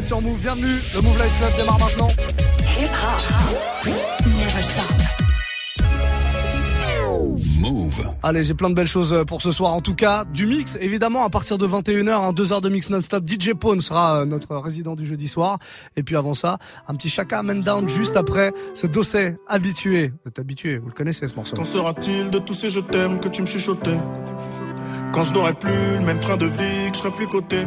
êtes sur Move, bienvenue. Le Move Life Club démarre maintenant. Hip hop, never stop. Move. Allez, j'ai plein de belles choses euh, pour ce soir. En tout cas, du mix, évidemment, à partir de 21h, hein, 2 heures de mix non-stop. DJ Pone sera euh, notre résident du jeudi soir. Et puis avant ça, un petit Chaka Man Down juste après ce dossier habitué. Vous êtes habitué, vous le connaissez ce morceau. Quand sera-t-il de tous ces je t'aime que tu me chuchotais? Quand je n'aurai plus le même train de vie, que je serai plus coté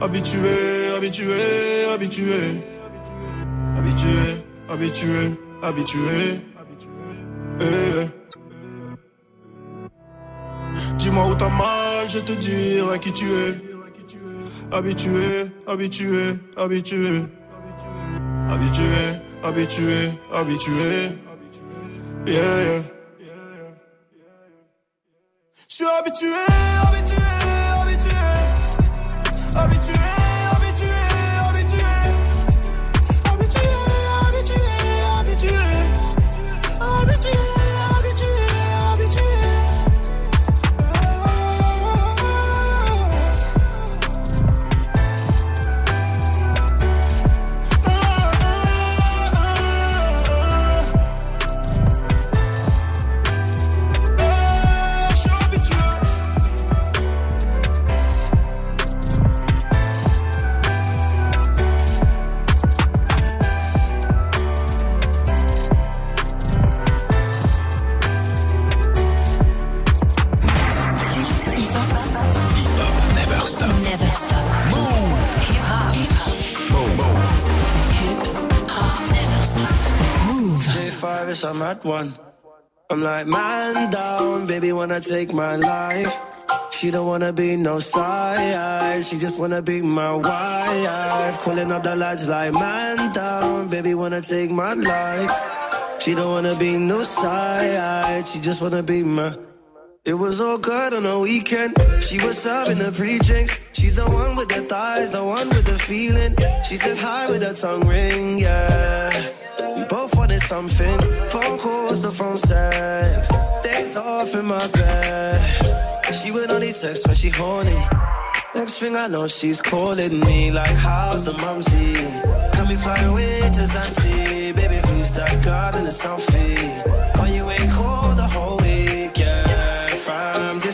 habitué, habitué. Habitué, habitué, habitué. Eh. Dis-moi où t'as mal, je te dirai qui tu es. Habitué, habitué, habitué. Habitué, habitué, habitué. Yeah. Je suis habitué, habitué, habitué. Habitué. J5 I'm at one. I'm like, man down, baby, wanna take my life. She don't wanna be no side, she just wanna be my wife. Calling up the lights like, man down, baby, wanna take my life. She don't wanna be no side, she just wanna be my. It was all good on the weekend. She was serving the pre-drinks. She's the one with the thighs, the one with the feeling. She said hi with her tongue ring, yeah. Wanted something. Phone calls, the phone sex. Days off in my bed. She would only text when she horny. Next thing I know, she's calling me like, how's the mumsy? Can we fly away to Zanti? Baby, who's that girl in the selfie?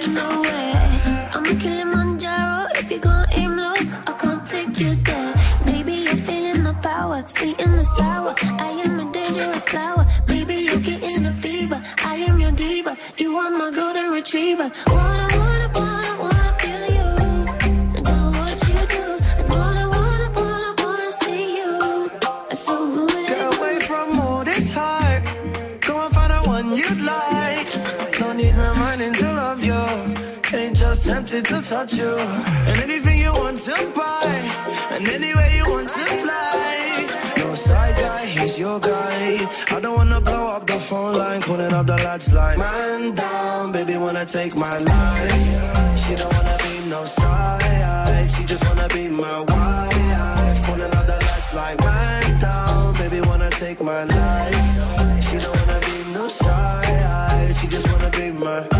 get nowhere. I'm a Kilimanjaro. If you gon' aim low, I can't take you there. Baby, you're feeling the power, sweet in the sour. I am a dangerous flower. Baby, you're getting a fever. I am your diva. You are my golden retriever. Wanna, wanna, wanna, tempted to touch you. And anything you want to buy. And anywhere you want to fly. No side guy, he's your guy. I don't wanna blow up the phone line. Calling up the lights like. Man down, baby, wanna take my life. She don't wanna be no side. She just wanna be my wife. Calling up the lights like. Man down, baby, wanna take my life. She don't wanna be no side. She just wanna be my.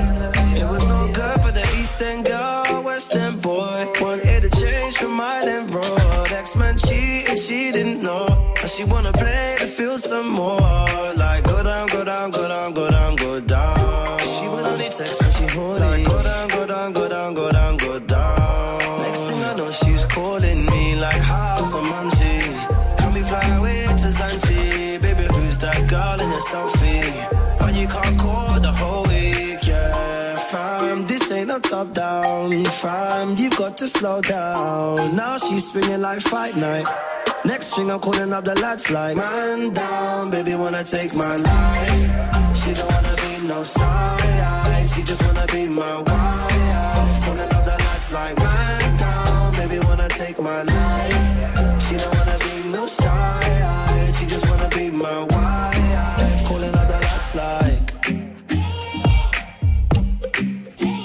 She wanna play to feel some more. Like go down, go down, go down, go down, go down. She would only text when she horny. Like go down, go down, go down, go down, go down. Next thing I know, she's calling me like, how's the mumsy? Can we fly away to Zanzi? Baby, who's that girl in your selfie? Top down, fam. You've got to slow down. Now she's swinging like fight night. Next thing I'm calling up the lads like, man down, baby, wanna take my life. She don't wanna be no side, she just wanna be my wife. Calling up the lads like, man down, baby, wanna take my life. She don't wanna be no side, she just wanna be my wife. Calling up the lads like.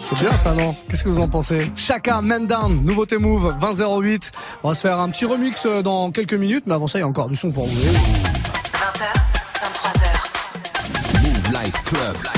C'est bien ça, non? Qu'est-ce que vous en pensez? Chacun, Man Down, nouveauté Move, 2008. On va se faire un petit remix euh, dans quelques minutes, mais avant ça, il y a encore du son pour vous. 20h, 23h. Move Life Club.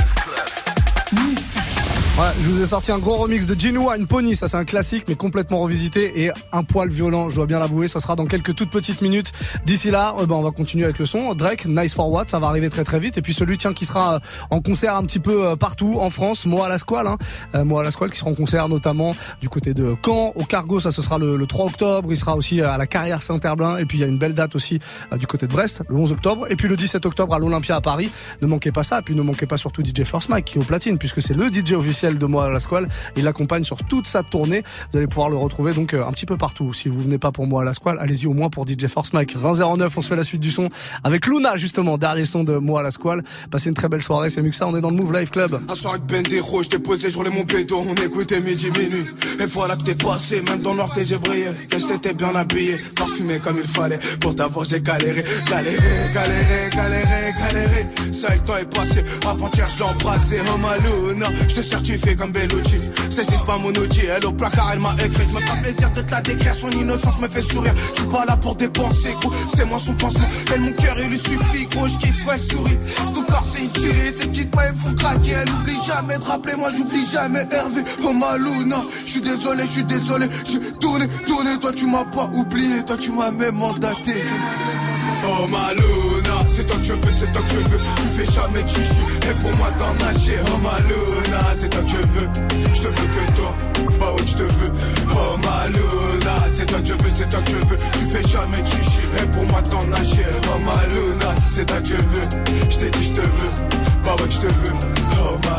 Je vous ai sorti un gros remix de Jinwoo and Pony, ça c'est un classique mais complètement revisité et un poil violent, je dois bien l'avouer, ça sera dans quelques toutes petites minutes. D'ici là, euh, ben, on va continuer avec le son. Drake, Nice for What, ça va arriver très très vite et puis celui tiens qui sera euh, en concert un petit peu euh, partout en France, moi à la Squale, hein. Euh, moi à la Squale qui sera en concert notamment du côté de Caen, au Cargo, ça ce sera le, le 3 octobre, il sera aussi à la Carrière Saint-Herblain et puis il y a une belle date aussi du côté de Brest, le 11 octobre et puis le 17 octobre à l'Olympia à Paris. Ne manquez pas ça et puis ne manquez pas surtout DJ First Mike qui est au platine puisque c'est le DJ officiel de moi à la Squale. Il l'accompagne sur toute sa tournée. Vous allez pouvoir le retrouver donc euh, un petit peu partout. Si vous venez pas pour moi à la Squale, allez-y au moins pour DJ Force Mike. 2009, on se fait la suite du son avec Luna justement, dernier son de moi à la Squale. Passez une très belle soirée, c'est Muxa, on est dans le Move Life Club. Un soir avec Bendero, je t'ai posé, je roulais mon béton, on écoutait midi minuit. Et voilà que t'es passé, même dans noir j'ai brillé. Qu'est-ce que t'étais bien habillé, parfumé comme il fallait. Pour t'avoir j'ai galéré, galéré, galéré, galéré, galéré. Ça le temps est passé, avant-hier je l'ai embrassé. Oh Maluna, je te certifie comme Bellucci. C'est pas mon outil, elle au placard elle m'a écrit. Je me plaisir de te la décrire, son innocence me fait sourire. Je suis pas là pour dépenser, gros, c'est moi son pansement. Elle mon cœur il lui suffit, gros, je kiffe quand elle sourit. Son corps c'est une tuerie, ses petites mains elles font craquer. Elle oublie jamais de rappeler, moi j'oublie jamais Hervé. Oh Maluna, je suis désolé, je suis désolé. J'ai tourné, tourné, toi tu m'as pas oublié, toi tu m'as même mandaté. Oh Maluna, c'est toi que je veux, c'est toi que je veux. Tu fais jamais chichi, et pour moi t'en nager. Oh Maluna, c'est toi que je veux. Je te veux que toi, bah ouais, je te veux. Oh Maluna, c'est toi que je veux, c'est toi que je veux. Tu fais jamais chichi, et pour moi t'en nager. Oh Maluna, c'est toi que je veux. Je t'ai dit, je te veux, bah ouais, je te veux.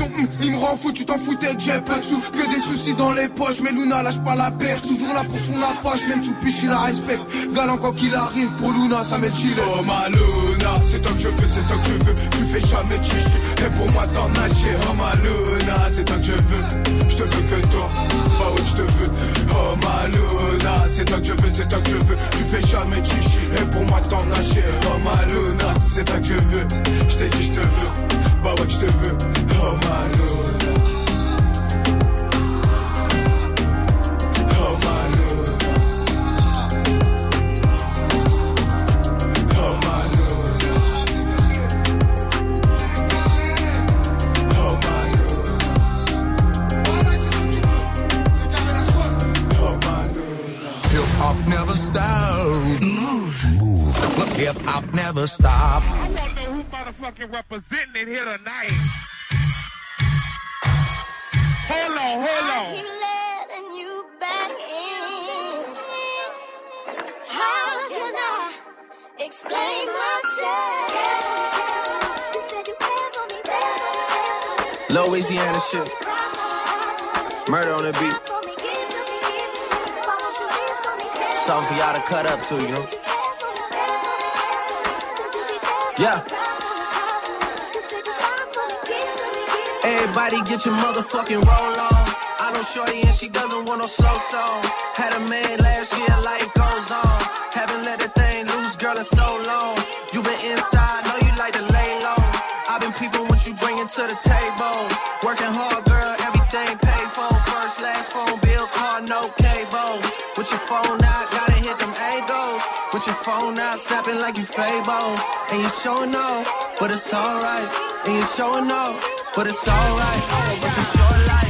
Hum, il me rend fou, tu t'en foutais j'ai peu de sous, que des soucis dans les poches. Mais Luna lâche pas la perche, toujours là pour son approche, même sous piche il la respecte. Galant quand qu'il arrive pour Luna, ça met le chile. Oh ma Luna, c'est toi que je veux, c'est toi que je veux. Tu fais jamais chichi, et pour moi t'en nager. Oh ma Luna, c'est toi que je veux. Je te veux que toi, bah ouais je te veux. Oh ma Luna, c'est toi que je veux, c'est toi que je veux. Tu fais jamais chichi, et pour moi t'en nager. Oh ma Luna, c'est toi que je veux. Je t'ai dit je te veux. hip hop never stop. I who motherfucking representing it here tonight. Hold on, hold on. keep letting you back in. How can I explain myself? You said you cared for me better. Louisiana shit. Murder on the beat. Something for y'all to cut up to, you know? Yeah. Everybody get your motherfucking roll on. I know Shorty and she doesn't want no slow song. Had a man last year, life goes on. Haven't let the thing loose, girl, in so long. You been inside, know you like to lay low. I've been peeping what you bringing to the table. Working hard, girl, everything paid for. First, last phone bill, car, no cable. With your phone out, gotta hit them angles. With your phone out, snapping like you Fable. And you showing off, but it's alright. And you showing off, but it's alright. It's a short life,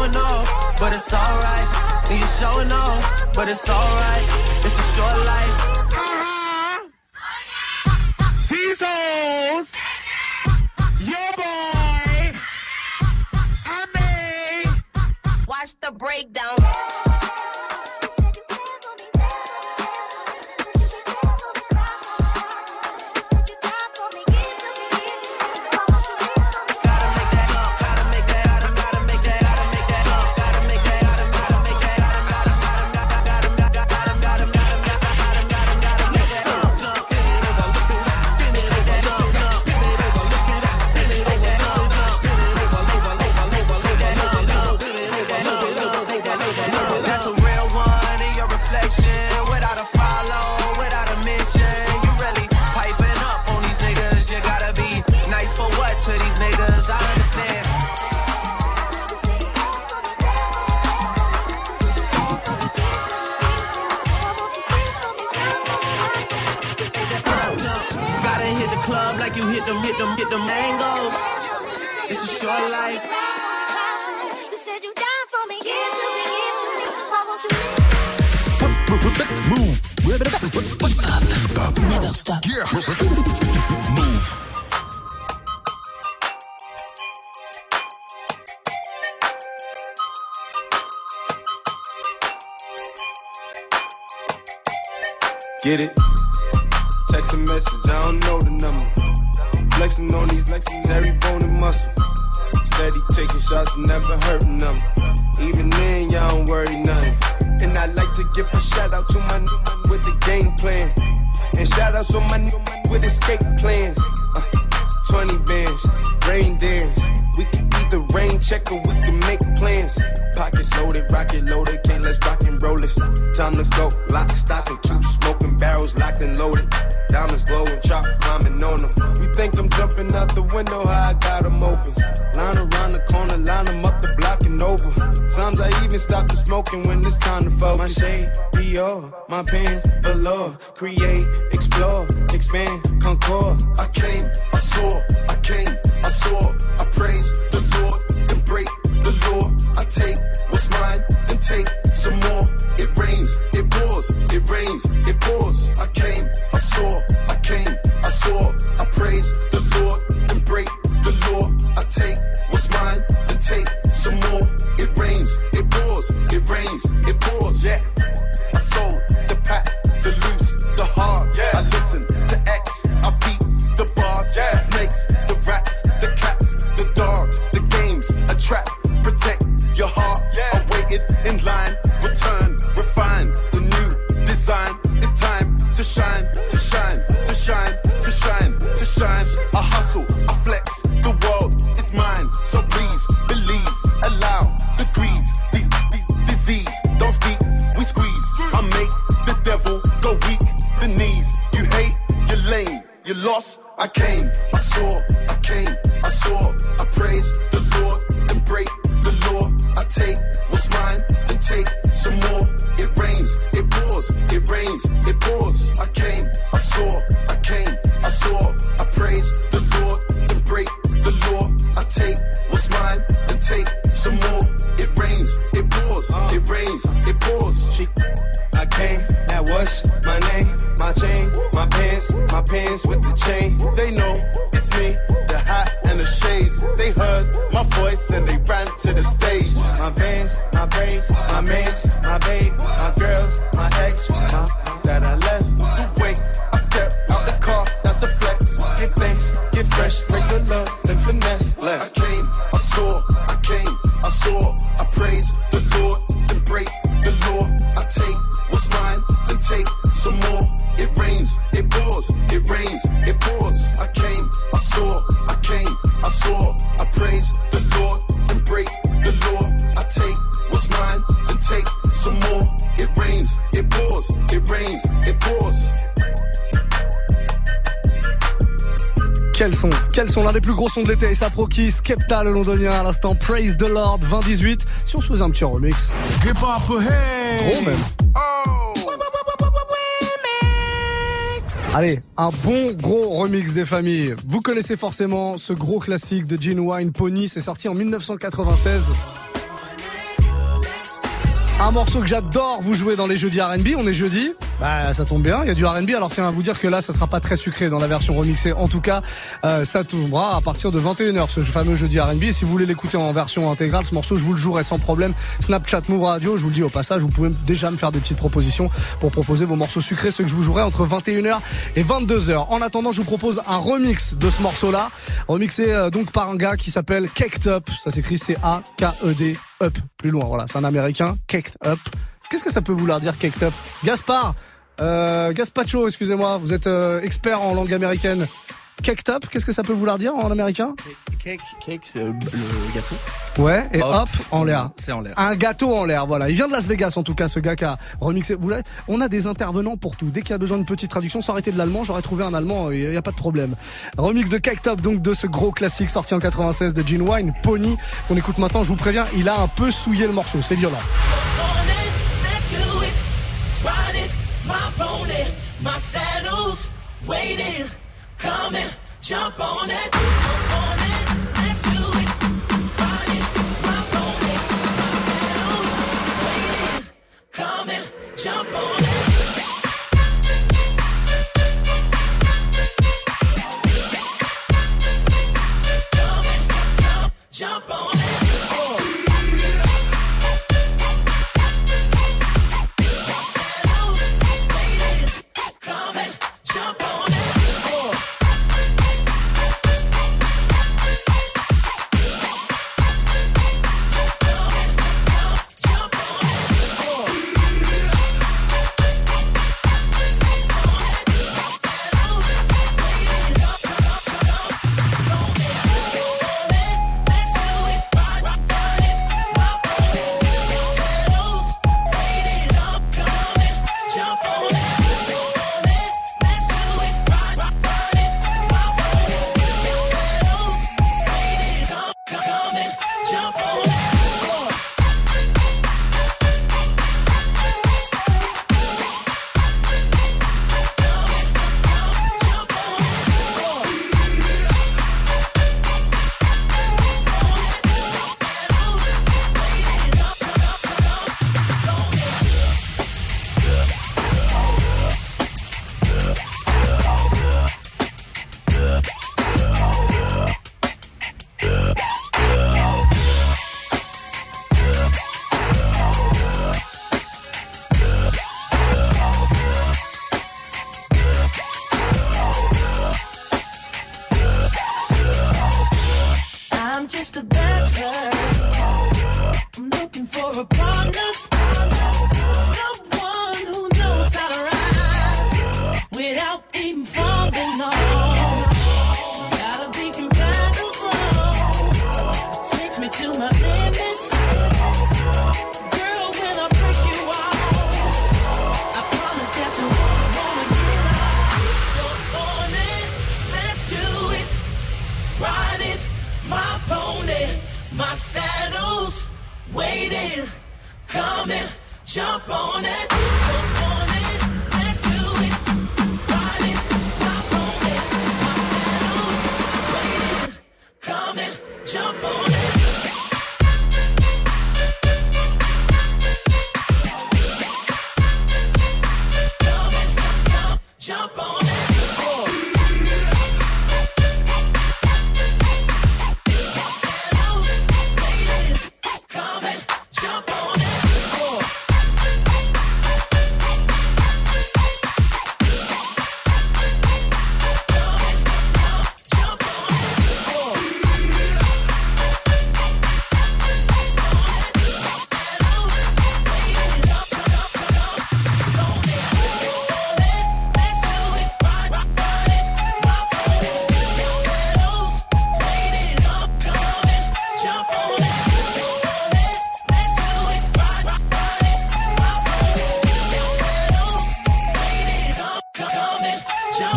showing off, but it's alright. And you showing off, but it's alright. It's a short life. These hoes. Your boy. I mean. Watch the breakdown. Out the window, how I got 'em open. Line around the corner, line 'em up the block and over. Sometimes I even stop the smoking when it's time to focus. My shade, Dior, my pants, velour. Create, explore, expand, concord. I came, I saw, I came, I saw, I praise the Lord, then break the law. I take My vans, my braids, my mans, my babe, my girls, my ex, my that I left. To wait, I step out the car, that's a flex. Give thanks, get fresh, praise the love, Quels sont l'un des plus gros sons de l'été Saproki, Skepta le londonien à l'instant, Praise the Lord 2018. Si on se faisait un petit remix. Hip hop ahead. Gros même. Allez, un bon gros remix des familles. Vous connaissez forcément ce gros classique de Genuine Pony, c'est sorti en 1996. Un morceau que j'adore vous jouer dans les jeudis R&B, on est jeudi, bah ça tombe bien, il y a du R&B, alors tiens à vous dire que là ça sera pas très sucré dans la version remixée, en tout cas euh, ça tombera à partir de 21h ce fameux jeudi R&B, si vous voulez l'écouter en version intégrale, ce morceau je vous le jouerai sans problème, Snapchat Move Radio, je vous le dis au passage, vous pouvez déjà me faire des petites propositions pour proposer vos morceaux sucrés, ceux que je vous jouerai entre 21h et 22h. En attendant, je vous propose un remix de ce morceau-là, remixé euh, donc par un gars qui s'appelle Caked Up, ça s'écrit C-A-K-E-D Up, plus loin, voilà, c'est un américain, Caked Up. Qu'est-ce que ça peut vouloir dire Caked Up? Gaspard, euh, Gaspacho, excusez-moi, vous êtes euh, expert en langue américaine. Caked Up, qu'est-ce que ça peut vouloir dire en américain? Cake, cake c'est euh, le gâteau. Ouais, et Hop. hop, en l'air. C'est en l'air. Un gâteau en l'air, voilà. Il vient de Las Vegas, en tout cas, ce gars qui a remixé. Vous on a des intervenants pour tout. Dès qu'il y a besoin d'une petite traduction, aurait été de l'allemand, j'aurais trouvé un allemand, il n'y a pas de problème. Remix de Cake Top, donc de ce gros classique sorti en 96 de Gene Wine, Pony, qu'on écoute maintenant, je vous préviens, il a un peu souillé le morceau, c'est violent. My saddle's waiting, coming, jump on it. On it, let's do it. My saddle's waiting, jump on it.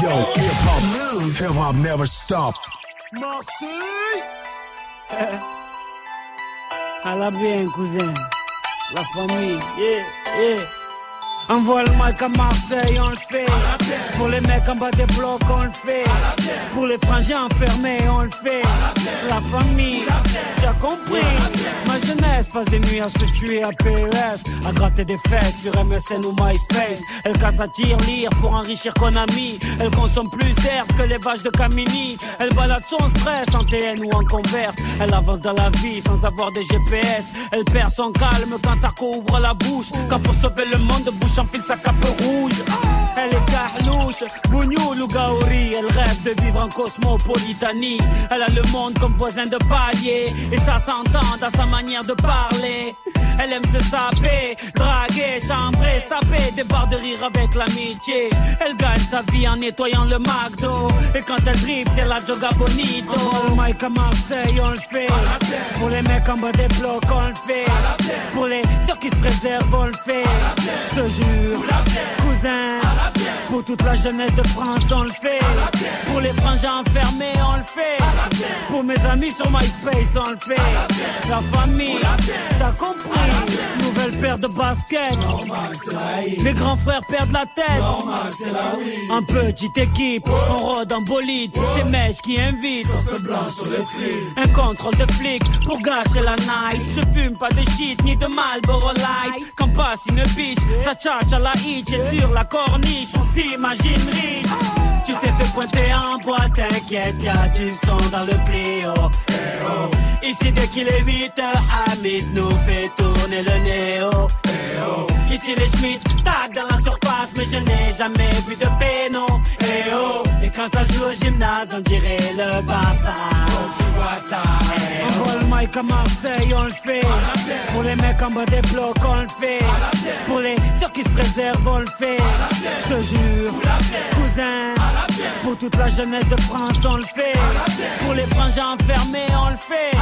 Yo, hip hop, hip hop never stop. Marseille À la bien, cousin. La famille, yeah, yeah. Envoie le mic à Marseille, on le fait. Pour les mecs en bas des blocs, on le fait. Pour les frangins enfermés, on le fait. La famille, tu as compris. Ma jeunesse passe des nuits à se tuer à PES, à gratter des fesses sur MSN ou MySpace. Elle casse à tir lire pour enrichir Konami. Elle consomme plus d'herbe que les vaches de Camini. Elle balade son stress en TN ou en converse. Elle avance dans la vie sans avoir des GPS. Elle perd son calme quand Sarko ouvre la bouche. Quand pour sauver le monde, bouche enfile sa cape rouge. Elle est carlouche, bougnoul ou gaori. Elle rêve de vivre en cosmopolitanie. Elle a le monde comme voisin de palier. Et ça s'entend dans sa manière de parler. Elle aime se saper, draguer, chambrer, se taper des barres de rire avec l'amitié. Elle gagne sa vie en nettoyant le McDo. Et quand elle dribble, c'est la joga bonito. Envoie le mic à Marseille, on le fait. Pour les mecs en bas des blocs, on le fait. Pour les ceux qui se préservent, on le fait. Je te jure, cousin. Pour toute la jeunesse de France, on le fait. Pour les frangins enfermés, on le fait. Pour mes amis sur MySpace, on le fait. La famille, t'as compris. Nouvelle paire de baskets. Les grands frères perdent la tête. En petite équipe, on rôde en bolide. C'est Mèche qui invite. Un contrôle de flic pour gâcher la night. Je fume pas de shit ni de Marlboro Light. Quand passe une biche, ça tchatche à la hitch. Et sur la corniche, on s'imagine riche. Tu t'es fait pointer en boîte, t'inquiète, y'a du son dans le Clio. Eh oh. Ici, dès qu'il est 8 heures, Hamid nous fait tourner le néo. Eh oh. Ici, les Schmitt tac dans la surface, mais je n'ai jamais vu de péno. Eh oh. Quand ça joue au gymnase, on dirait le Barça. tu vois ça. Eh on voit le mic à Marseille, on le fait. Pour les mecs en bas des blocs, on le fait. Pour les ceux qui se préservent, on le fait. Je te jure, cousin. Pour toute la jeunesse de France, on le fait. Pour les frangins enfermés, on le fait.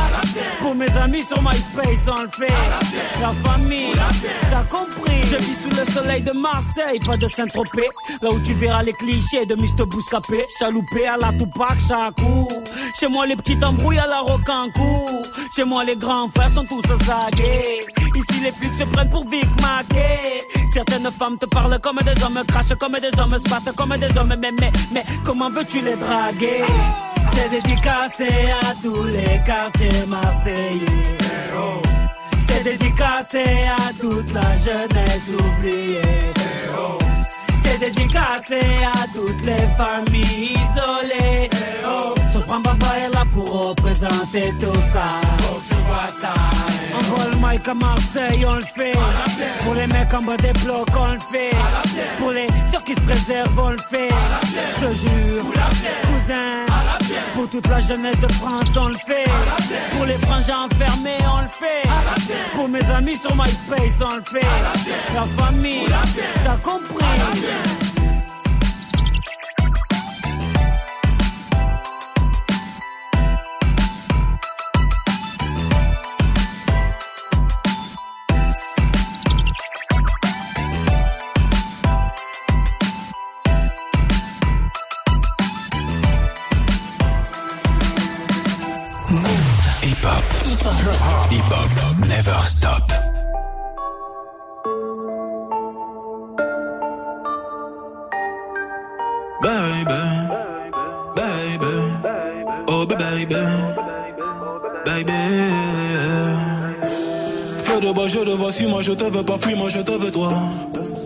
Pour mes amis sur MySpace, on le fait. La famille, t'as compris. Je vis sous le soleil de Marseille, pas de Saint-Tropez. Là où tu verras les clichés de Mr. Bouscapé. Chaloupé à la Tupac, Chakou. Chez moi, les petits embrouilles à la Rocancourt. Chez moi, les grands frères sont tous zagués. Ici, les flics se prennent pour Vic. Certaines femmes te parlent comme des hommes, crachent comme des hommes, se battent comme des hommes. Mais, mais, mais, comment veux-tu les draguer? C'est dédicacé à tous les quartiers marseillais. C'est dédicacé à toute la jeunesse oubliée. Dédicacé à toutes les familles isolées. Sopran Baba est là pour représenter tout ça. On voit le mic à Marseille, on le fait. Pour les mecs en bas des blocs, on le fait. Pour les ceux qui se préservent, on le fait. Je te jure, cousin. Pour toute la jeunesse de France, on le fait. Pour les frangins enfermés, on le fait. Pour mes amis sur MySpace, on le fait. La famille, t'as compris. Pas, fuis moi je te veux toi.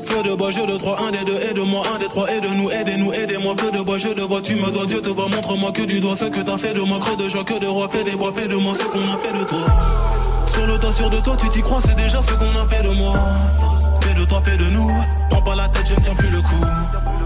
Feu de bois, je de trois, un des deux, aide-moi, un des trois, aide-nous, aidez-nous, aidez-moi. Feu de bois, je te vois, tu me dois, Dieu te voit, montre-moi que du doigt ce que t'as fait de moi, creux de joie, que de roi, fais des bois, fais de moi ce qu'on a fait de toi. Sur le sur de toi, tu t'y crois, c'est déjà ce qu'on a fait de moi. Fais de toi, fais de nous. Prends pas la tête, je ne tiens plus le coup.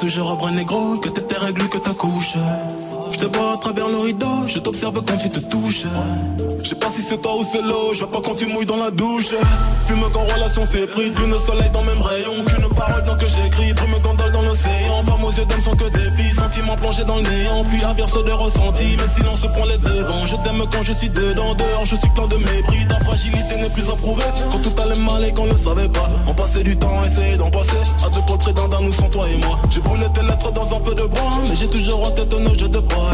Toujours un bras négro, que tes règles, que ta couche. Je te vois à travers le rideau, je t'observe quand tu te touches. Je sais pas si c'est toi ou c'est l'eau, je vois pas quand tu mouilles dans la douche. Fume quand relation s'effrite, lune soleil dans même rayon. Qu'une parole dans que j'écris, brume gondole dans l'océan. Femme aux yeux d'homme sont que des filles, sentiments plongés dans le néant. Puis averse de ressenti, mais silence prend les devants. Je t'aime quand je suis dedans, dehors je suis plein de mépris. Ta fragilité n'est plus approuvée, quand tout allait mal et qu'on ne savait pas. On passait du temps, essayer d'en passer. À deux pôles près d'un, nous sans toi et moi. J'ai brûlé tes lettres dans un feu de bois, mais j'ai toujours en tête nos jeux de bois.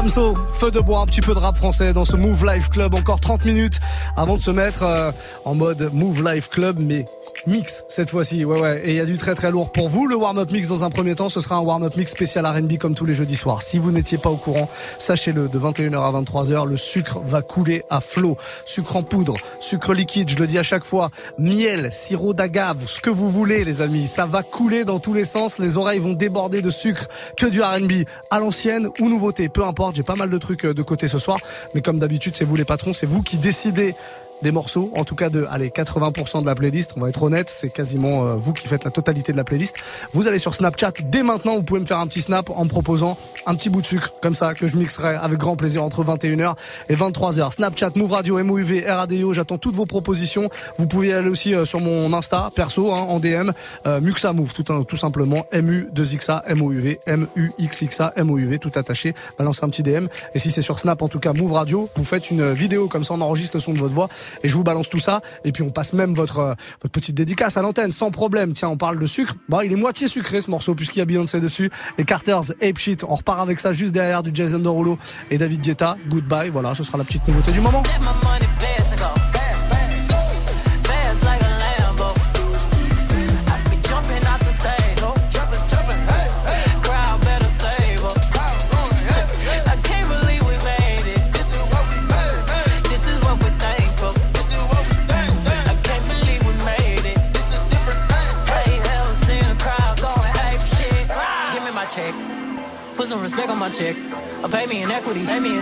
Damso, feu de bois, un petit peu de rap français dans ce Move Life Club. Encore 30 minutes avant de se mettre euh, en mode Move Life Club, mais mix cette fois-ci. Ouais, ouais. Et il y a du très très lourd pour vous. Le warm-up mix dans un premier temps, ce sera un warm-up mix spécial R&B comme tous les jeudis soirs. Si vous n'étiez pas au courant, sachez-le, de 21h à 23h, le sucre va couler à flot. Sucre en poudre, sucre liquide, je le dis à chaque fois, miel, sirop d'agave, ce que vous voulez les amis. Ça va couler dans tous les sens. Les oreilles vont déborder de sucre que du R&B à l'ancienne ou nouveauté. Peu importe, j'ai pas mal de trucs euh, de côté ce soir. Mais comme d'habitude, c'est vous les patrons, c'est vous qui décidez des morceaux, en tout cas de allez 80% de la playlist. On va être honnête, c'est quasiment euh, vous qui faites la totalité de la playlist. Vous allez sur Snapchat dès maintenant, vous pouvez me faire un petit snap en me proposant un petit bout de sucre comme ça que je mixerai avec grand plaisir entre 21h et 23h. Snapchat, Move Radio, MOUV, RADIO, j'attends toutes vos propositions. Vous pouvez aller aussi euh, sur mon Insta perso hein, en DM euh, Muxa Move tout, un- tout simplement MU 2XA MOUV MUXXA MOUV tout attaché. Balancez un petit DM et si c'est sur Snap en tout cas Move Radio, vous faites une vidéo comme ça on enregistre le son de votre voix et je vous balance tout ça et puis on passe même votre euh, votre petite dédicace à l'antenne sans problème. Tiens, on parle de sucre. Bon, il est moitié sucré ce morceau puisqu'il y a Beyoncé dessus et Carter's Ape Shit. On repart avec ça juste derrière du Jason Derulo et David Guetta. Goodbye. Voilà, ce sera la petite nouveauté du moment.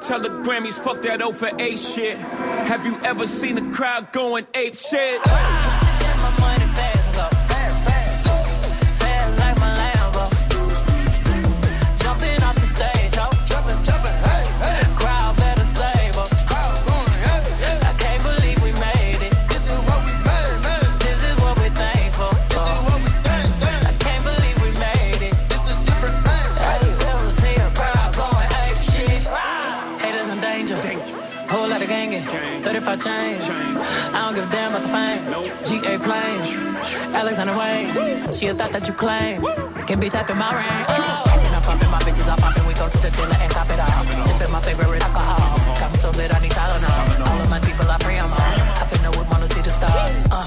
Tell the Grammys, fuck that over for A shit. Have you ever seen a crowd going ape shit? Alexander Wayne. She a thought that you claim. Can be typing my ring. Oh. And I'm popping my bitches, I'm popping. We go to the dealer and cop it all. Sipping my favorite alcohol. Got me so lit, I need Tylenol. All of my people, I pray I'm on. I finna with wanna see the stars. Uh,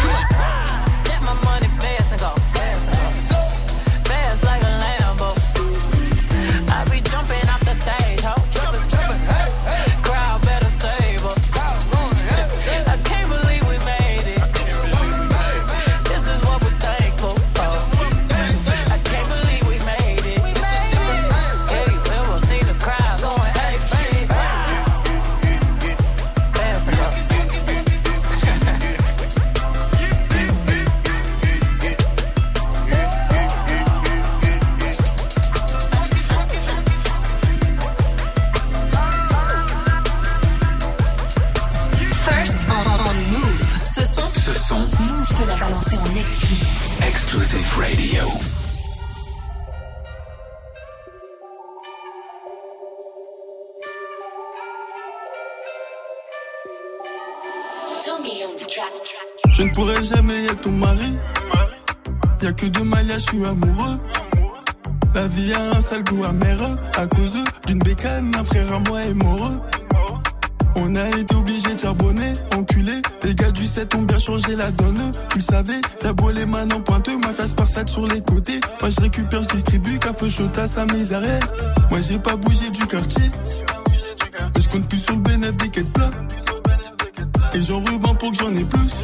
je suis amoureux. La vie a un sale goût amer à cause d'une bécane, un frère à moi est moreux. On a été obligé de charbonner, enculé. Les gars du 7 ont bien changé la donne. Tu le savais, t'as beau les mains en pointeux, ma face par sur les côtés. Moi je récupère, je distribue, chaud à sa misère. Moi j'ai pas bougé du quartier. Mais je compte plus sur le bénéfice des quêtes plats. Et j'en revends pour que j'en ai plus.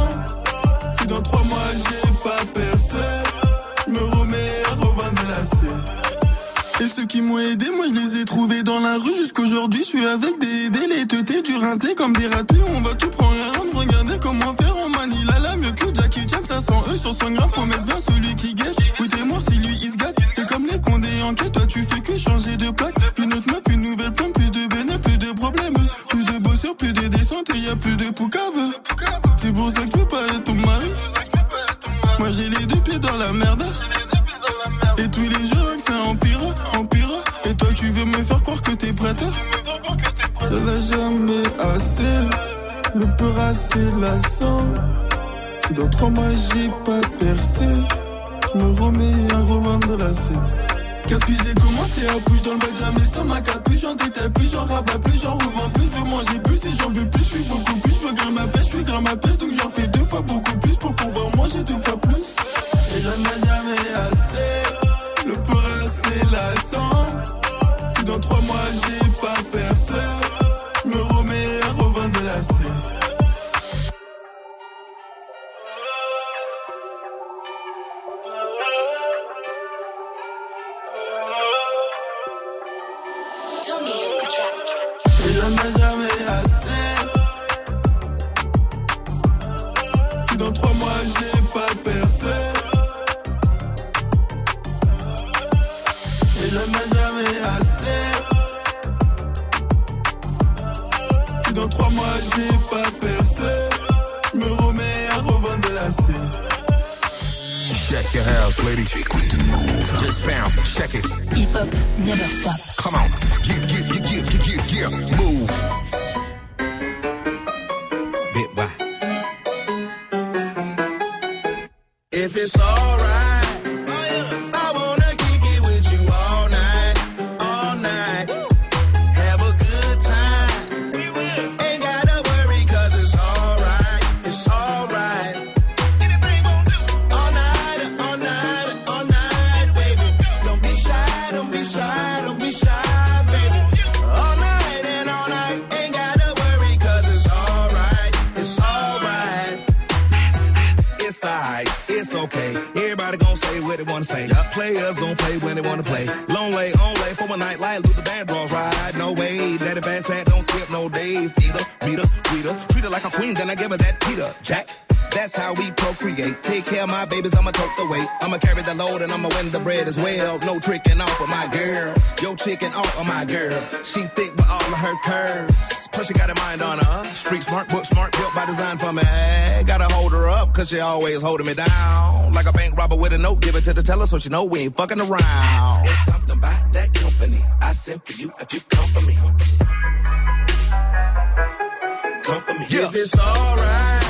Et ceux qui m'ont aidé, moi je les ai trouvés dans la rue jusqu'aujourd'hui. Je suis avec des délétetés, du rinté comme des ratés. On va tout prendre à regardez comment faire en manie. Là, mieux que Jackie Chan, 500 E sur 100 grammes. Faut mettre bien celui qui guette. Oui, t'es mort si lui il se gâte. C'est comme les condés en quête, toi tu fais que changer de plaque. Une autre meuf, une nouvelle plante, plus de bénéfices, plus de problèmes. Plus de bosseurs, plus de descente et y a plus de poucave. C'est pour ça que Assez lassant. Si dans trois mois j'ai pas percé, je me remets à revendre la scène. Qu'est-ce que j'ai commencé à bouger dans le bac jamais sans ma capuche J'en détaille plus, j'en rabats plus, j'en revends plus Je veux manger plus et j'en veux plus, je suis beaucoup plus Je veux grimper ma pêche, je suis grimper ma pêche Donc j'en fais deux fois beaucoup plus pour pouvoir manger deux fois plus Et j'en ai jamais assez Et j'en ai jamais assez. Si dans trois mois j'ai pas percé. Je me remets à revendre la scène. Check your house, lady. Just bounce, check it. Hip hop never stop. Come on. Get, get, get, get, get, get, get. Move. The load and I'ma win the bread as well. No tricking off of my girl. Yo chicken off of my girl. She thick with all of her curves. Plus she got a mind on her. Street smart, book smart, built by design for me. Gotta hold her up, cause she always holding me down. Like a bank robber with a note, give it to the teller so she know we ain't fucking around. It's something about that company. I sent for you if you come for me. Come for me. If it's alright,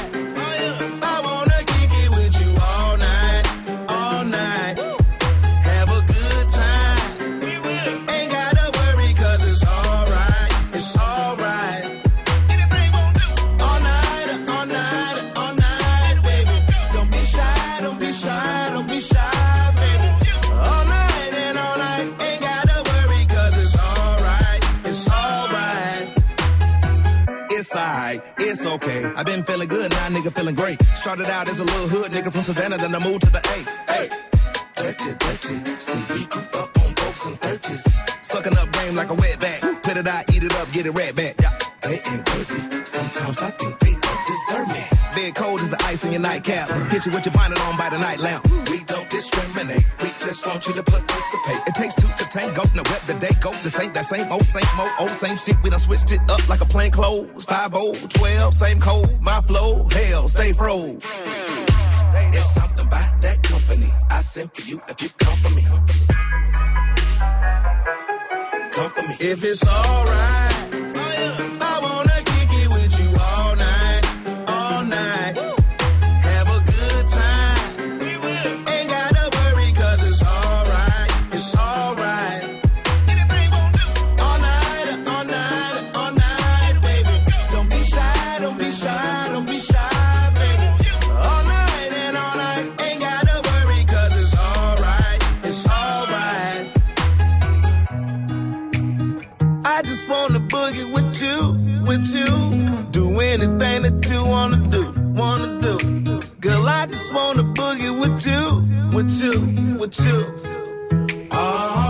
it's okay. I've been feeling good, now nigga feeling great. Started out as a little hood nigga from Savannah, then I moved to the A. Hey, Dirty, dirty. See, we grew up on folks and thirties. sucking up game like a wet back. Put it out, eat it up, get it right back. Yeah. They ain't worthy. Sometimes I think they deserve me. Cold as the ice in your nightcap. Hit you with your bonnet on by the night lamp. We don't discriminate. We just want you to participate. It takes two to tango. Now web the day go. This ain't that same old, same old, old same shit. We done switched it up like a plain clothes. 5 12, same code. My flow, hell, stay froze. It's something that company. I sent for you if you come for me. Come for me. If it's alright, boogie with you, with you, with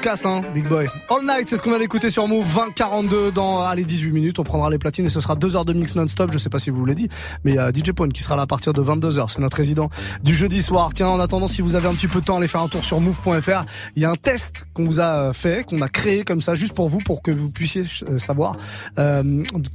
Boy. Outcast, hein, Big Boy. All Night, c'est ce qu'on vient d'écouter sur Move. 20-42 dans, allez, 18 minutes. On prendra les platines et ce sera 2 heures de mix non-stop. Je sais pas si vous l'avez dit, mais il y a DJ Pone qui sera là à partir de 22 heures. C'est notre résident du jeudi soir. Tiens, en attendant, si vous avez un petit peu de temps, allez faire un tour sur move.fr. Il y a un test qu'on vous a fait, qu'on a créé comme ça, juste pour vous, pour que vous puissiez euh, savoir euh,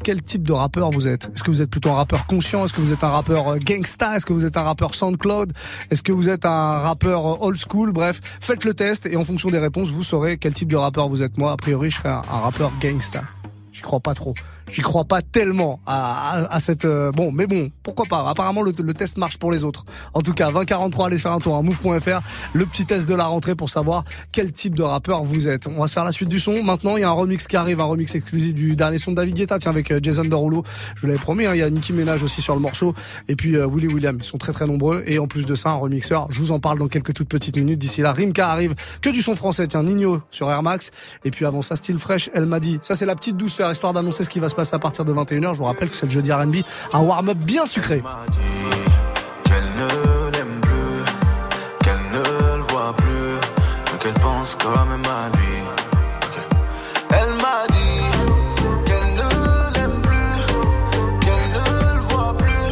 quel type de rappeur vous êtes. Est-ce que vous êtes plutôt un rappeur conscient? Est-ce que vous êtes un rappeur euh, gangsta? Est-ce que vous êtes un rappeur SoundCloud? Est-ce que vous êtes un rappeur euh, old school? Bref, faites le test et en fonction des réponses, vous quel type de rappeur vous êtes. Moi, a priori, je serais un, un rappeur gangsta. J'y crois pas trop. J'y crois pas tellement à, à, à cette euh, bon, mais bon, pourquoi pas. Apparemment, le, le test marche pour les autres. En tout cas, 2043, allez faire un tour à move.fr. Le petit test de la rentrée pour savoir quel type de rappeur vous êtes. On va se faire la suite du son. Maintenant, il y a un remix qui arrive, un remix exclusif du dernier son de David Guetta, tiens, avec euh, Jason Derulo. Je vous l'avais promis. hein, il y a Nicki Minaj aussi sur le morceau, et puis euh, Willy. Ils sont très très nombreux. Et en plus de ça, un remixeur. Je vous en parle dans quelques toutes petites minutes. D'ici là, Rimka arrive. Que du son français. Tiens, Nino sur Air Max. Et puis avant ça, Style Fresh. Elle m'a dit. Ça, c'est la petite douceur, histoire d'annoncer ce qui va se passer à partir de 21h. Je vous rappelle que c'est le jeudi R&B. Un warm-up bien sucré. qu'elle pense quand même à lui. Elle m'a dit qu'elle ne l'aime plus, qu'elle ne le voit plus,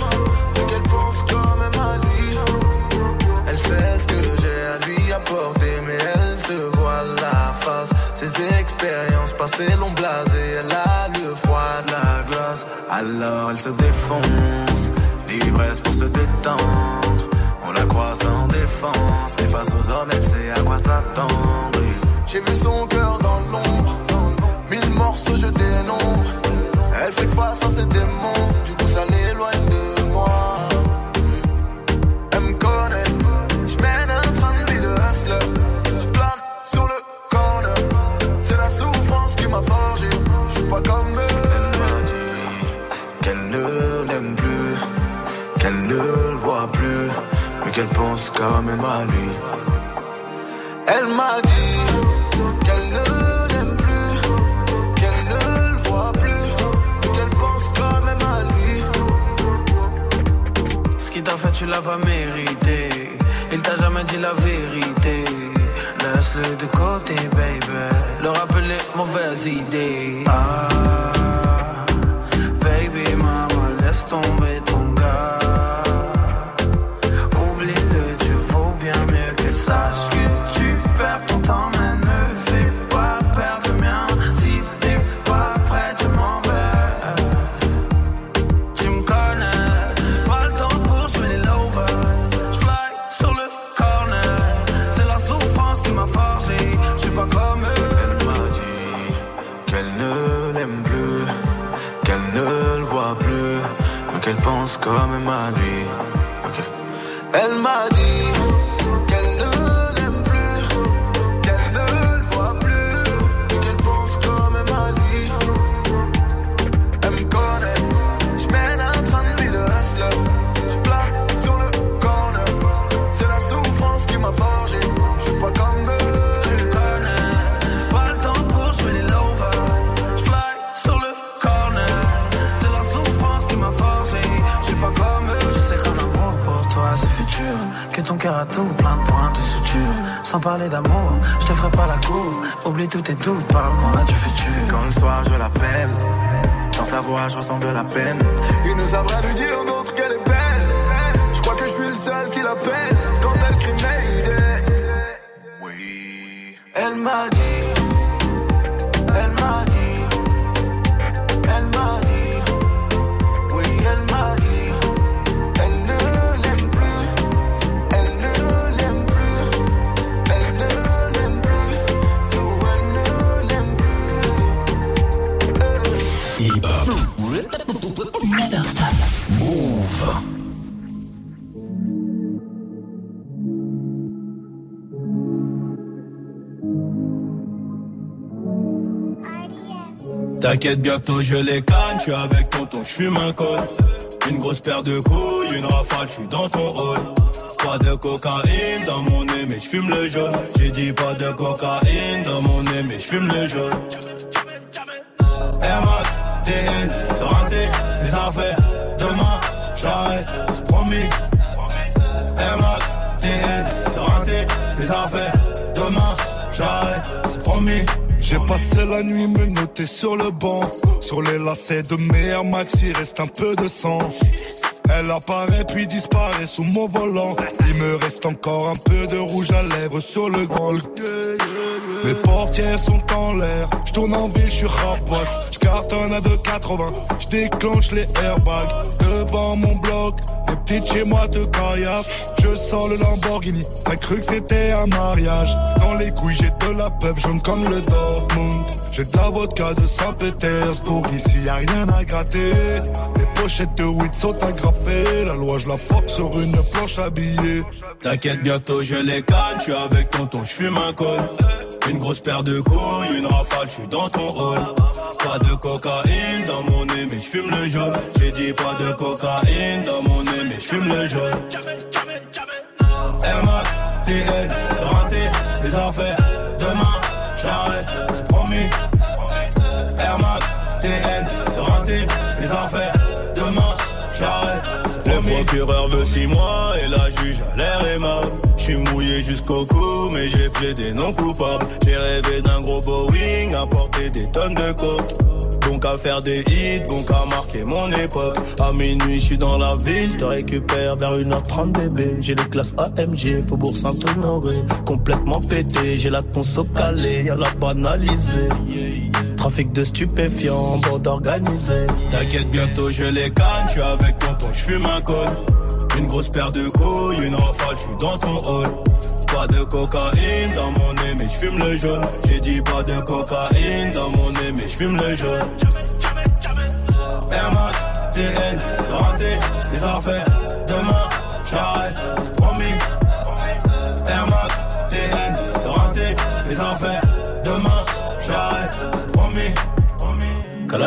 mais qu'elle pense quand même à lui. Elle sait ce que j'ai à lui apporter, mais elle se voit la face. Ses expériences passées l'ont blasé, elle Alors elle se défonce, l'ivresse pour se détendre. On la croit sans défense, mais face aux hommes, elle sait à quoi s'attendre. J'ai vu son cœur dans l'ombre, mille morceaux je dénombre. Elle fait face à ses démons, du coup ça l'éloigne de moi. Elle me connaît, je mène un train de vie de hustler. Je sur le corner, c'est la souffrance qui m'a forgé. Je pas comme eux. Ne l'aime plus, qu'elle ne le voit plus, mais qu'elle pense quand même à lui. Elle m'a dit qu'elle ne l'aime plus, qu'elle ne le voit plus, mais qu'elle pense quand même à lui. Ce qui t'a fait, tu l'as pas mérité. Il t'a jamais dit la vérité. Laisse-le de côté, baby. Le rappeler mauvaises idées. Ah, laisse tomber Elle m'a cœur a tout plein de points de suture. Sans parler d'amour, je te ferai pas la cour. Oublie tous tes doutes, parle-moi du futur. Quand le soir je l'appelle, dans sa voix je ressens de la peine. Il nous a lui dire aux autres qu'elle est belle. Je crois que je suis le seul qui la peine quand elle crie Mayday. Oui. Elle m'a dit, T'inquiète, bientôt je les canne, je suis avec tonton, je fume un col. Une grosse paire de couilles, une rafale, je suis dans ton rôle. Pas de cocaïne dans mon nez, mais je fume le jaune. J'ai dit pas de cocaïne dans mon nez, mais je fume le jaune. Max, TN, rentré, les affaires. Demain, j'arrête, c'est promis. Max, TN, rentré, les affaires. Demain, j'arrête. promis. J'ai passé la nuit me noter sur le banc. Sur les lacets de mes Max, il reste un peu de sang. Elle apparaît puis disparaît sous mon volant. Il me reste encore un peu de rouge à lèvres sur le grand. Mes portières sont en l'air. Je tourne en ville, je suis rapote. Je cartonne à 2,80. Je déclenche les airbags mon bloc. Les petites chez moi de caillasse. Je sors le Lamborghini. T'as cru que c'était un mariage. Dans les couilles, j'ai de la peuple jaune comme le Dortmund. J'ai de la vodka de Saint-Pétersbourg. Ici, y a rien à gratter. Les pochettes de weed sont agrafées. La loi, je la frappe sur une planche habillée. T'inquiète, bientôt je les canne. Je suis avec tonton, je fume un col. Une grosse paire de couilles, une rafale, je suis dans ton rôle. Pas de cocaïne dans mon nez, mais je fume le jaune. J'ai dit pas de cocaïne dans mon nez, mais je fume le jaune. Air Max, TN, renté, les affaires. Demain, j'arrête, c'est promis. Air Max, TN, renté, les affaires. Demain, j'arrête, c'est promis. Le procureur veut 6 mois et la juge a l'air aimable. Je suis mouillé jusqu'au cou, mais j'ai plaidé non coupable. J'ai rêvé d'un gros Boeing, à porter des tonnes de coke. Donc à faire des hits, donc à marquer mon époque. À minuit, je suis dans la ville, je te récupère vers 1h30 bébé. J'ai les classes AMG, Faubourg Saint-Honoré. Complètement pété, j'ai la conso calée, y'a la banalisée. Trafic de stupéfiants, bande organisée. T'inquiète, bientôt je les canne, je suis avec tonton, je fume un col. Une grosse paire de couilles, une rafale, je suis dans ton hall. Pas de cocaïne dans mon nez, mais je fume le jaune. J'ai dit pas de cocaïne dans mon nez, mais je fume le jaune. Les affaires.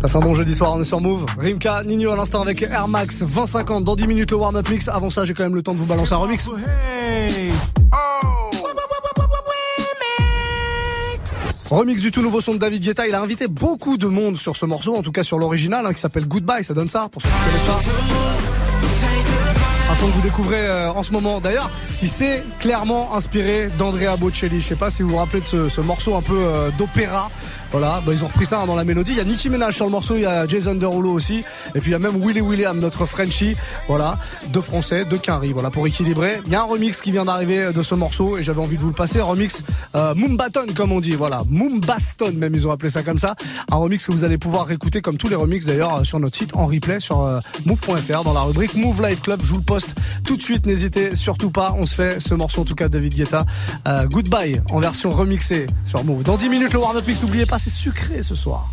Passe un bon jeudi soir, on est sur Move. Rimka, Nino à l'instant avec Air Max, 20-50 dans 10 minutes le warm-up mix. Avant ça, j'ai quand même le temps de vous balancer un remix. Remix du tout nouveau son de David Guetta. Il a invité beaucoup de monde sur ce morceau, en tout cas sur l'original, hein, qui s'appelle Goodbye. Ça donne ça, pour ceux qui ne connaissent pas. Un son que vous découvrez euh, en ce moment. D'ailleurs, il s'est clairement inspiré d'Andrea Bocelli. Je sais pas si vous vous rappelez de ce, ce morceau un peu euh, d'opéra. Voilà, bah, ils ont repris ça hein, dans la mélodie. Il y a Nicki Minaj sur le morceau, il y a Jason Derulo aussi, et puis il y a même Willy William, notre Frenchie. Voilà, deux Français, deux Quinry. Voilà pour équilibrer. Il y a un remix qui vient d'arriver de ce morceau et j'avais envie de vous le passer. Remix euh, Moombaton comme on dit. Voilà, Moombaston même ils ont appelé ça comme ça. Un remix que vous allez pouvoir écouter comme tous les remix d'ailleurs euh, sur notre site en replay sur euh, move.fr dans la rubrique Move Live Club. Je vous le poste tout de suite. N'hésitez surtout pas. On se fait ce morceau en tout cas David Guetta. Euh, Goodbye en version remixée sur Move. Dans 10 minutes le warm-up. N'oubliez pas, c'est sucré ce soir.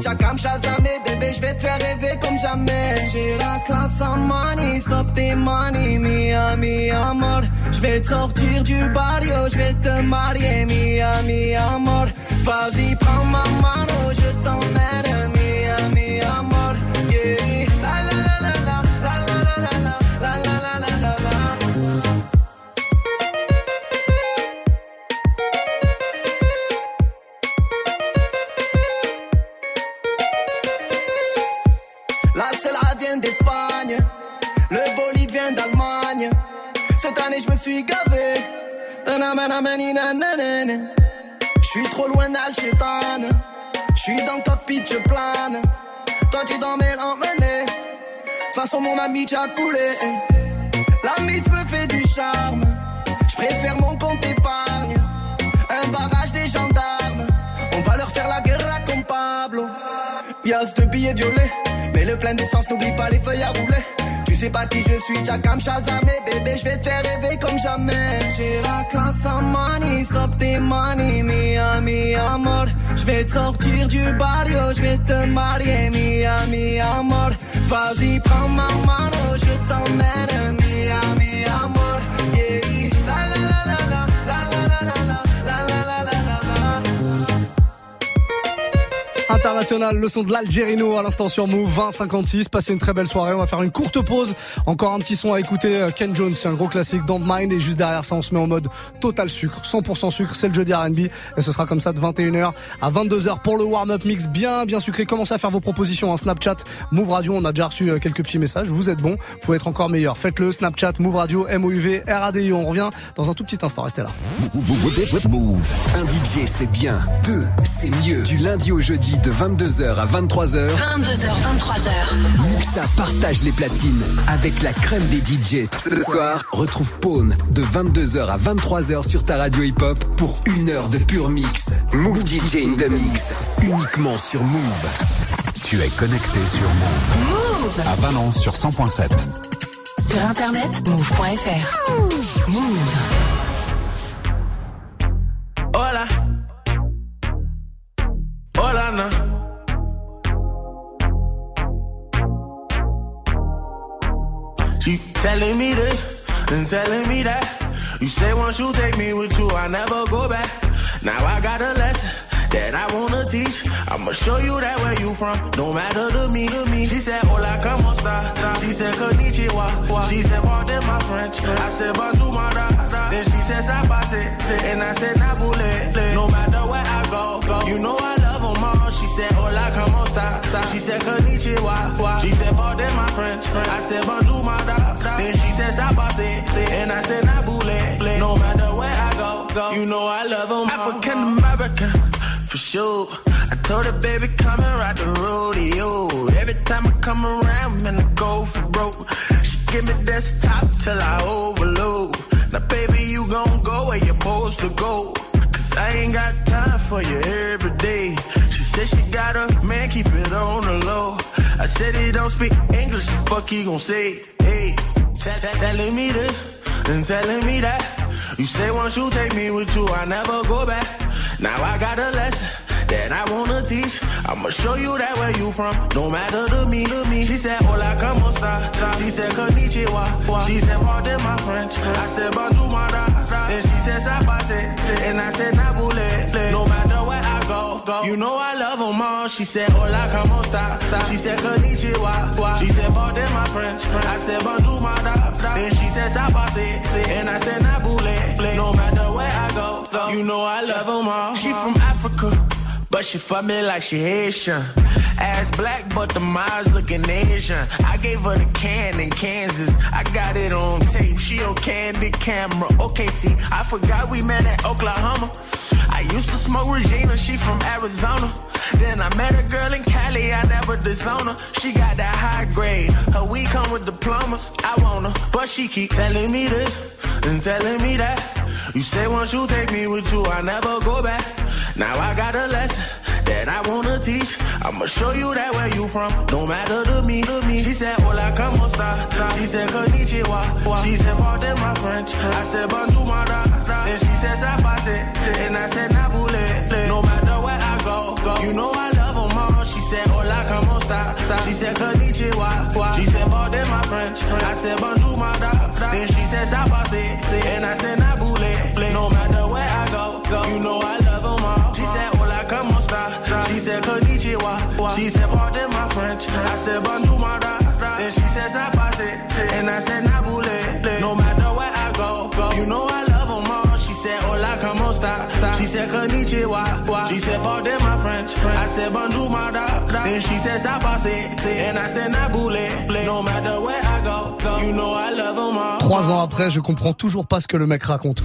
Suis, Chakam Shazam bébé, je vais te faire rêver comme jamais. J'ai la classe en money, stop tes money, mia, mi amor. Je vais te sortir du barrio, je vais te marier, mia, mi amor. Vas-y, prends ma mano, je t'emmène, mia, mi amor. Suis gavé. Je suis trop loin d'Alchétan. Je suis dans le cockpit, je plane. Toi, tu dans mes l'emmener. De façon, mon ami, tu as coulé. La mise me fait du charme. Je préfère mon compte épargne. Un barrage des gendarmes. On va leur faire la guerre comme Pablo. Pièce de billets violets. Mais le plein d'essence, n'oublie pas les feuilles à rouler. Sais pas qui je suis, Jackam Shazam et bébé, je vais te faire rêver comme jamais. J'ai la classe en money, stop tes money, mia, mi amor. Je vais te sortir du barrio, je vais te marier, mia, mi amor. Vas-y, prends ma mano, je t'emmène, mia, mi amor. International, le son de l'Algérino à l'instant sur Move 2056. Passez une très belle soirée. On va faire une courte pause. Encore un petit son à écouter. euh, Ken Jones, c'est un gros classique. Don't Mind. Et juste derrière ça, on se met en mode total sucre. 100% sucre. C'est le jeudi R&B. Et ce sera comme ça de 21h à 22h pour le warm-up mix bien, bien sucré. Commencez à faire vos propositions en Snapchat. Move Radio. On a déjà reçu euh, quelques petits messages. Vous êtes bons. Vous pouvez être encore meilleur. Faites-le. Snapchat, Move Radio, MOUV, RADI. On revient dans un tout petit instant. Restez là. Move. Un DJ, c'est bien. Deux, c'est mieux. Du lundi au jeudi de 22h à 23h. 22h, 23h. Muxa partage les platines avec la crème des DJ. Ce soir, retrouve Pone de 22h à 23h sur ta radio hip-hop pour une heure de pur mix. Move DJ in the mix. Uniquement sur Move. Tu es connecté sur Move. Move À Valence sur 100.7. Sur internet, move.fr. Move. Hola, telling me this and telling me that. You say once you take me with you, I never go back. Now I got a lesson that I wanna teach. I'ma show you that where you from. No matter to me, to me. She said, Hola, como esta? She said, Konnichiwa. She said, Pardon my French. I said, Bonjour, my da. Then she said, Sabase. And I said, Nabule. No matter where I go, go. You know I love them all. She said, Hola, como esta? She said, Konnichiwa. She said, Pardon my French. I said, Bonjour, my da. Then she said, Sabase. And I said, Nabule. No matter where I go, go. You know I love them African American for sure. I told her, baby, come and ride the rodeo. Every time I come around, man, I go for broke. She give me desktop till I overload. Now, baby, you gon' go where you're supposed to go. I ain't got time for you every day. She said she got a man, keep it on the low. I said he don't speak English, the fuck he gon' say? Hey, telling me this and telling me that. You say once you take me with you, I never go back. Now I got a lesson that I wanna teach. I'ma show you that where you from. No matter to me, to me. She said, Hola, como esta? She said, Konnichiwa. She said, Pardon my French. I said, Bonjour, I said, Nabule. No matter where I go, go. You know I love them all. She said, Hola, como esta? She said, Konnichiwa. She said, Pardon my French. I said, Bonjour, my da. Then she said, Sabase. And I said, Nabule. No matter where I go, go. You know I love them all. She from Africa. But she fuck me like she Haitian. Ass black, but the miles looking Asian. I gave her the can in Kansas. I got it on tape. She on candid camera. Okay, see, I forgot we met at Oklahoma. I used to smoke Regina, she from Arizona. Then I met a girl in Cali, I never disown her. She got that high grade, her weed come with diplomas. I want her, but she keep telling me this and telling me that. You say once you take me with you, I never go back. Now I got a lesson that I wanna teach. I'ma show you that where you from. No matter to me, to me. She said, Hola, como esta? She said, Konnichiwa. She said, Pardon my French. I said, Bonjour, my da. And she said, Sapase. And I said, Nabule. No matter where I go, go. You know I love them all. She said, Hola, como esta? She said, Konnichiwa. She said, Pardon my French. I said, Bonjour, my da. Then she said, Sapase. And I said, Nabule. No matter where I go, go. You know I said, Konnichiwa. She said, Pardon my French. I said, Bonjour, my da. Then she said, Sapase. And I said, Nabule. No matter where I go, go. You know I love them all. She said, Hola, como esta? She said, Konnichiwa. She said, Pardon my French. I said, Bonjour, my da. Then she said, Sapase. And I said, Nabule. No matter where I go, go. You know I love them all. Trois ans après, je comprends toujours pas ce que le mec raconte.